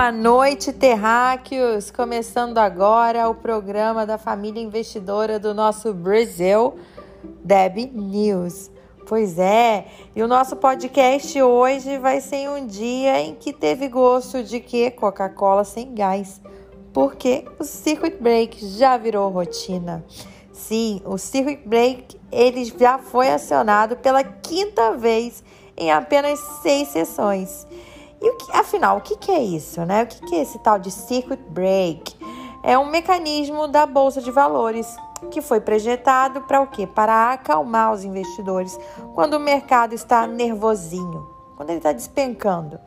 Boa noite, terráqueos! Começando agora o programa da família investidora do nosso Brasil, Deb News. Pois é, e o nosso podcast hoje vai ser um dia em que teve gosto de que Coca-Cola sem gás, porque o circuit break já virou rotina. Sim, o circuit break ele já foi acionado pela quinta vez em apenas seis sessões. E o que, afinal, o que, que é isso, né? O que, que é esse tal de circuit break? É um mecanismo da bolsa de valores que foi projetado para o quê? Para acalmar os investidores quando o mercado está nervosinho, quando ele está despencando,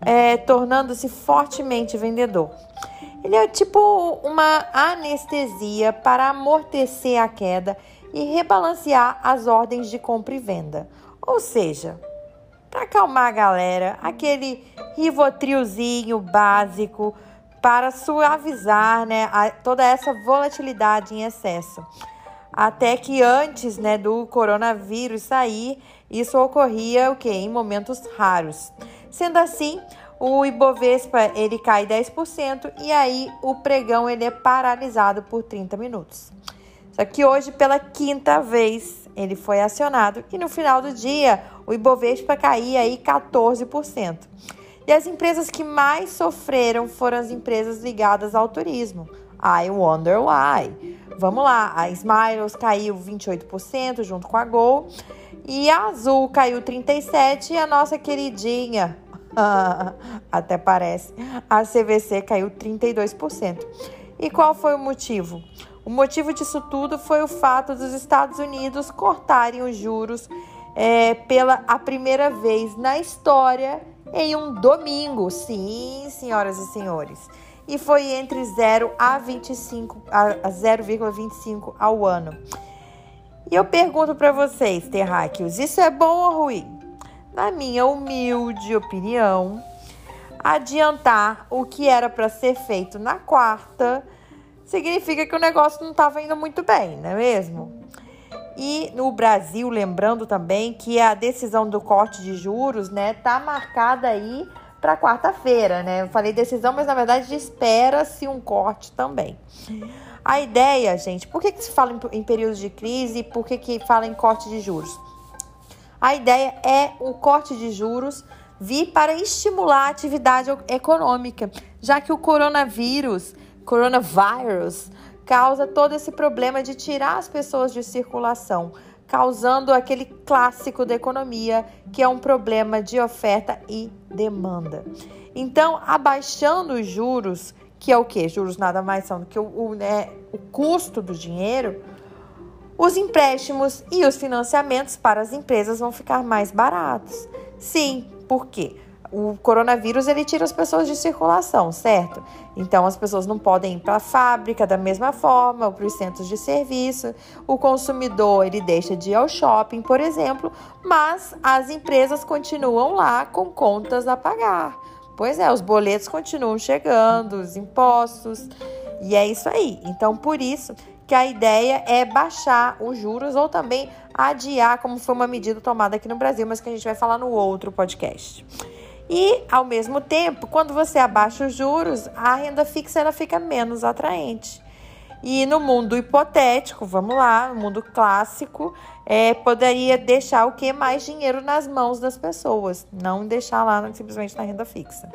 é, tornando-se fortemente vendedor. Ele é tipo uma anestesia para amortecer a queda e rebalancear as ordens de compra e venda. Ou seja, para acalmar a galera, aquele rivotrilzinho básico para suavizar né, a, toda essa volatilidade em excesso. Até que antes né, do coronavírus sair, isso ocorria o que? Em momentos raros. Sendo assim, o Ibovespa ele cai 10% e aí o pregão ele é paralisado por 30 minutos. Só que hoje, pela quinta vez, ele foi acionado e no final do dia o Ibovespa caía aí 14%. E as empresas que mais sofreram foram as empresas ligadas ao turismo. I wonder why. Vamos lá, a Smiles caiu 28% junto com a Gol e a Azul caiu 37% e a nossa queridinha, até parece, a CVC caiu 32%. E qual foi o motivo? O motivo disso tudo foi o fato dos Estados Unidos cortarem os juros é, pela a primeira vez na história em um domingo. Sim, senhoras e senhores. E foi entre 0 a 25 a 0,25 ao ano. E eu pergunto para vocês, terráqueos, isso é bom ou ruim? Na minha humilde opinião, adiantar o que era para ser feito na quarta significa que o negócio não estava indo muito bem, não é mesmo? E no Brasil, lembrando também que a decisão do corte de juros, né, tá marcada aí para quarta-feira, né? Eu falei decisão, mas na verdade espera-se um corte também. A ideia, gente, por que, que se fala em, em períodos de crise e por que, que fala em corte de juros? A ideia é o corte de juros vir para estimular a atividade econômica, já que o coronavírus coronavirus causa todo esse problema de tirar as pessoas de circulação, causando aquele clássico da economia, que é um problema de oferta e demanda. Então, abaixando os juros, que é o que? Juros nada mais são do que o, o, né, o custo do dinheiro, os empréstimos e os financiamentos para as empresas vão ficar mais baratos. Sim, por quê? O coronavírus ele tira as pessoas de circulação, certo? Então as pessoas não podem ir para a fábrica da mesma forma, ou para os centros de serviço. O consumidor ele deixa de ir ao shopping, por exemplo, mas as empresas continuam lá com contas a pagar. Pois é, os boletos continuam chegando, os impostos, e é isso aí. Então por isso que a ideia é baixar os juros ou também adiar, como foi uma medida tomada aqui no Brasil, mas que a gente vai falar no outro podcast. E, ao mesmo tempo, quando você abaixa os juros, a renda fixa ela fica menos atraente. E no mundo hipotético, vamos lá, no mundo clássico, é, poderia deixar o que? Mais dinheiro nas mãos das pessoas, não deixar lá simplesmente na renda fixa.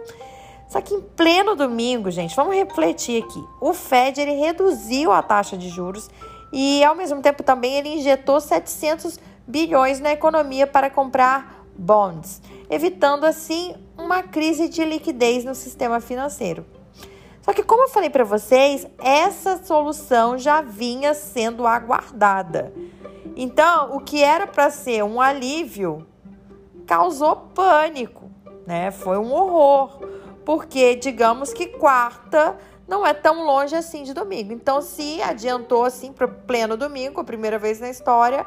Só que em pleno domingo, gente, vamos refletir aqui. O Fed ele reduziu a taxa de juros e, ao mesmo tempo, também ele injetou 700 bilhões na economia para comprar bonds, evitando assim uma crise de liquidez no sistema financeiro. Só que, como eu falei para vocês, essa solução já vinha sendo aguardada. Então, o que era para ser um alívio causou pânico, né? Foi um horror, porque digamos que quarta não é tão longe assim de domingo. Então, se adiantou assim para pleno domingo, a primeira vez na história,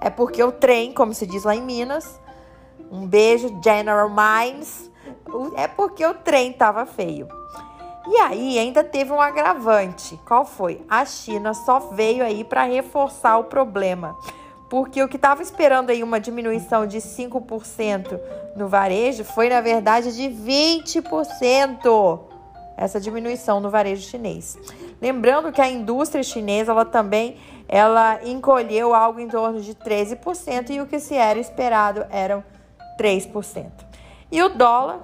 é porque o trem, como se diz lá em Minas, um beijo, General Mines. É porque o trem estava feio. E aí ainda teve um agravante. Qual foi? A China só veio aí para reforçar o problema. Porque o que estava esperando aí uma diminuição de 5% no varejo foi na verdade de 20%. essa diminuição no varejo chinês. Lembrando que a indústria chinesa ela também ela encolheu algo em torno de 13% e o que se era esperado eram 3%. E o dólar,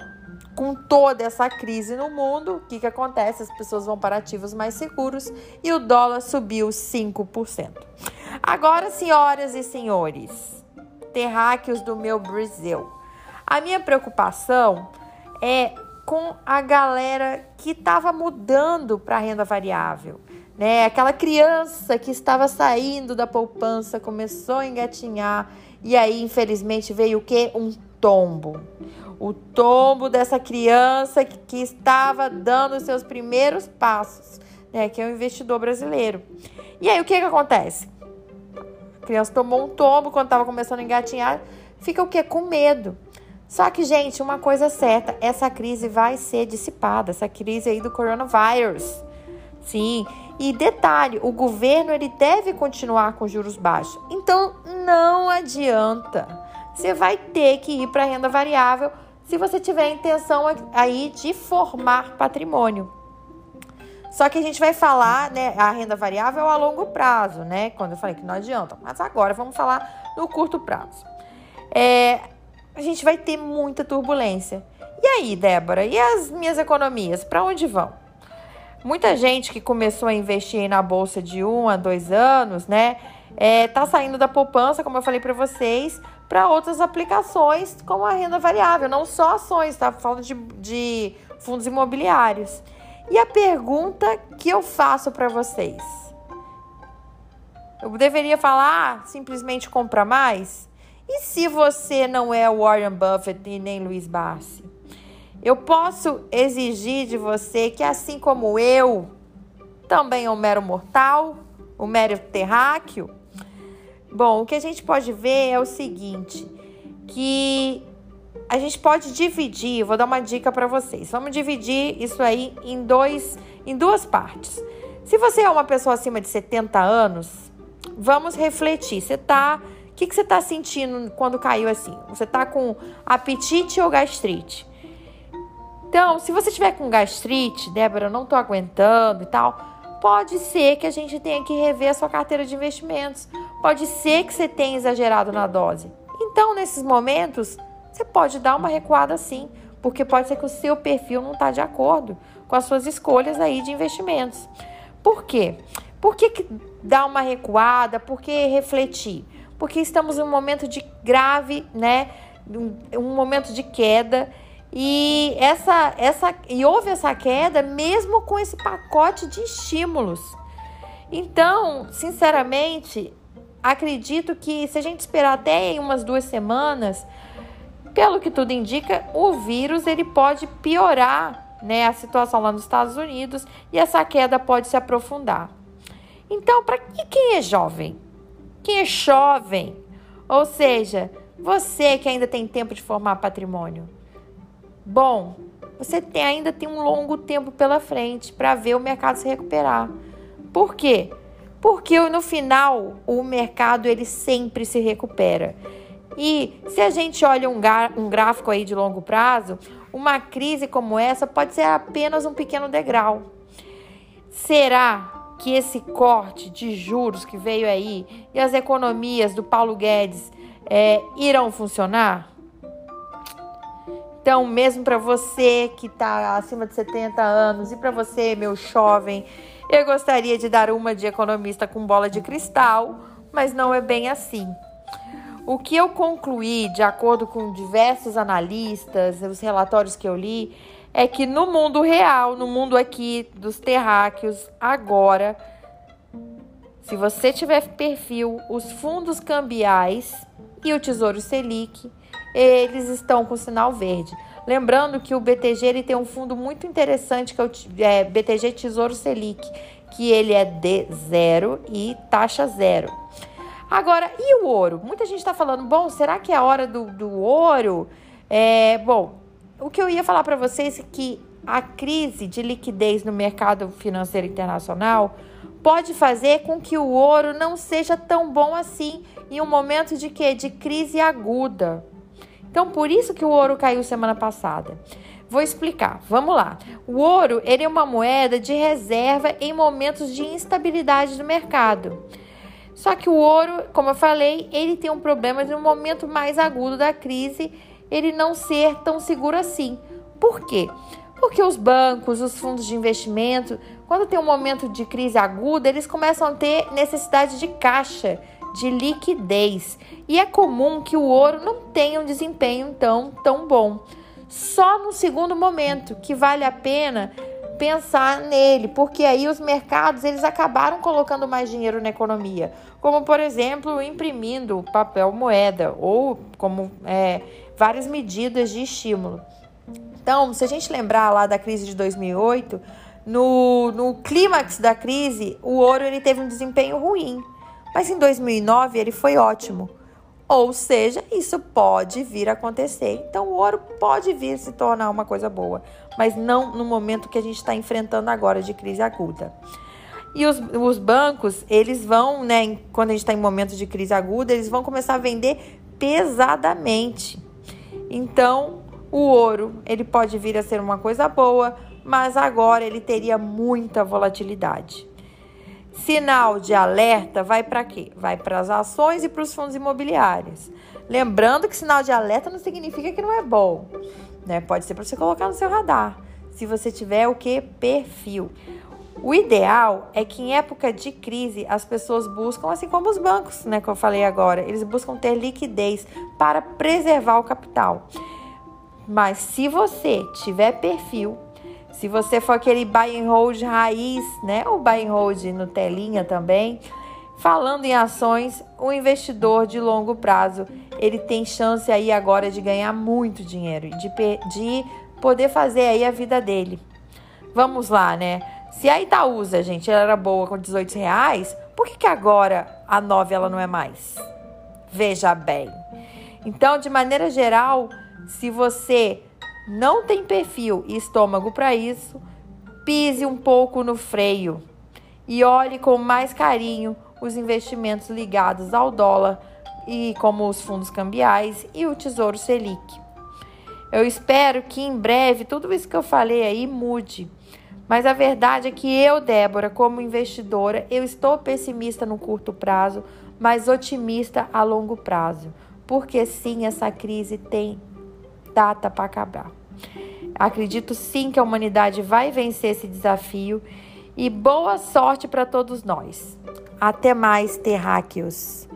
com toda essa crise no mundo, o que, que acontece? As pessoas vão para ativos mais seguros e o dólar subiu 5%. Agora, senhoras e senhores, terráqueos do meu Brasil, a minha preocupação é com a galera que estava mudando para renda variável. Né? Aquela criança que estava saindo da poupança, começou a engatinhar e aí, infelizmente, veio o quê? Um tombo. O tombo dessa criança que, que estava dando os seus primeiros passos, né? Que é o investidor brasileiro. E aí, o que, que acontece? A criança tomou um tombo quando estava começando a engatinhar, fica o quê? Com medo. Só que, gente, uma coisa é certa, essa crise vai ser dissipada, essa crise aí do coronavírus. Sim, e detalhe, o governo ele deve continuar com juros baixos. Então, não adianta. Você vai ter que ir para renda variável se você tiver a intenção aí de formar patrimônio. Só que a gente vai falar, né, a renda variável a longo prazo, né? Quando eu falei que não adianta. Mas agora vamos falar no curto prazo. É, a gente vai ter muita turbulência. E aí, Débora, e as minhas economias, para onde vão? Muita gente que começou a investir na bolsa de um a dois anos, né, é, tá saindo da poupança, como eu falei para vocês, para outras aplicações, como a renda variável, não só ações, tá? Falando de, de fundos imobiliários. E a pergunta que eu faço para vocês: eu deveria falar simplesmente comprar mais? E se você não é Warren Buffett e nem Luiz Barsi? Eu posso exigir de você que, assim como eu, também é um mero mortal, um mero terráqueo? Bom, o que a gente pode ver é o seguinte, que a gente pode dividir, vou dar uma dica para vocês. Vamos dividir isso aí em dois, em duas partes. Se você é uma pessoa acima de 70 anos, vamos refletir. Você está que, que você está sentindo quando caiu assim? Você está com apetite ou gastrite? Então, se você tiver com gastrite, Débora, eu não estou aguentando e tal, pode ser que a gente tenha que rever a sua carteira de investimentos. Pode ser que você tenha exagerado na dose. Então, nesses momentos, você pode dar uma recuada sim, porque pode ser que o seu perfil não está de acordo com as suas escolhas aí de investimentos. Por quê? Por que, que dar uma recuada? Por que refletir? porque estamos em um momento de grave, né, um momento de queda e essa essa e houve essa queda mesmo com esse pacote de estímulos. Então, sinceramente, acredito que se a gente esperar até em umas duas semanas, pelo que tudo indica, o vírus ele pode piorar, né, a situação lá nos Estados Unidos e essa queda pode se aprofundar. Então, para quem é jovem, quem é jovem, ou seja, você que ainda tem tempo de formar patrimônio. Bom, você tem, ainda tem um longo tempo pela frente para ver o mercado se recuperar. Por quê? Porque no final o mercado ele sempre se recupera. E se a gente olha um, um gráfico aí de longo prazo, uma crise como essa pode ser apenas um pequeno degrau. Será que esse corte de juros que veio aí e as economias do Paulo Guedes é, irão funcionar? Então, mesmo para você que está acima de 70 anos e para você, meu jovem, eu gostaria de dar uma de economista com bola de cristal, mas não é bem assim. O que eu concluí, de acordo com diversos analistas, os relatórios que eu li, é que no mundo real, no mundo aqui dos terráqueos, agora, se você tiver perfil, os fundos cambiais e o Tesouro Selic, eles estão com sinal verde. Lembrando que o BTG ele tem um fundo muito interessante que é o é, BTG Tesouro Selic, que ele é de zero e taxa zero. Agora, e o ouro? Muita gente está falando, bom, será que é hora do, do ouro? É, bom, o que eu ia falar para vocês é que a crise de liquidez no mercado financeiro internacional pode fazer com que o ouro não seja tão bom assim em um momento de quê? De crise aguda. Então, por isso que o ouro caiu semana passada. Vou explicar. Vamos lá. O ouro, ele é uma moeda de reserva em momentos de instabilidade do mercado. Só que o ouro, como eu falei, ele tem um problema de um momento mais agudo da crise, ele não ser tão seguro assim. Por quê? Porque os bancos, os fundos de investimento, quando tem um momento de crise aguda, eles começam a ter necessidade de caixa, de liquidez. E é comum que o ouro não tenha um desempenho tão, tão bom só no segundo momento que vale a pena pensar nele, porque aí os mercados eles acabaram colocando mais dinheiro na economia, como por exemplo imprimindo papel moeda ou como é, várias medidas de estímulo. Então, se a gente lembrar lá da crise de 2008, no, no clímax da crise, o ouro ele teve um desempenho ruim, mas em 2009 ele foi ótimo. Ou seja, isso pode vir a acontecer. Então, o ouro pode vir se tornar uma coisa boa, mas não no momento que a gente está enfrentando agora de crise aguda. E os, os bancos, eles vão, né, quando a gente está em momentos de crise aguda, eles vão começar a vender pesadamente. Então, o ouro, ele pode vir a ser uma coisa boa, mas agora ele teria muita volatilidade. Sinal de alerta vai para quê? Vai para as ações e para os fundos imobiliários. Lembrando que sinal de alerta não significa que não é bom, né? Pode ser para você colocar no seu radar. Se você tiver o que perfil. O ideal é que em época de crise as pessoas buscam, assim como os bancos, né, que eu falei agora, eles buscam ter liquidez para preservar o capital. Mas se você tiver perfil, se você for aquele buy and hold raiz, né, ou buy and hold no telinha também, falando em ações, o investidor de longo prazo, ele tem chance aí agora de ganhar muito dinheiro, de, de poder fazer aí a vida dele. Vamos lá, né? Se a Itaúsa, gente, ela era boa com 18 reais, por que, que agora a 9 ela não é mais? Veja bem. Então, de maneira geral, se você não tem perfil e estômago para isso, pise um pouco no freio e olhe com mais carinho os investimentos ligados ao dólar e como os fundos cambiais e o Tesouro Selic. Eu espero que em breve tudo isso que eu falei aí mude. Mas a verdade é que eu, Débora, como investidora, eu estou pessimista no curto prazo, mas otimista a longo prazo. Porque sim, essa crise tem data para acabar. Acredito sim que a humanidade vai vencer esse desafio e boa sorte para todos nós. Até mais, terráqueos!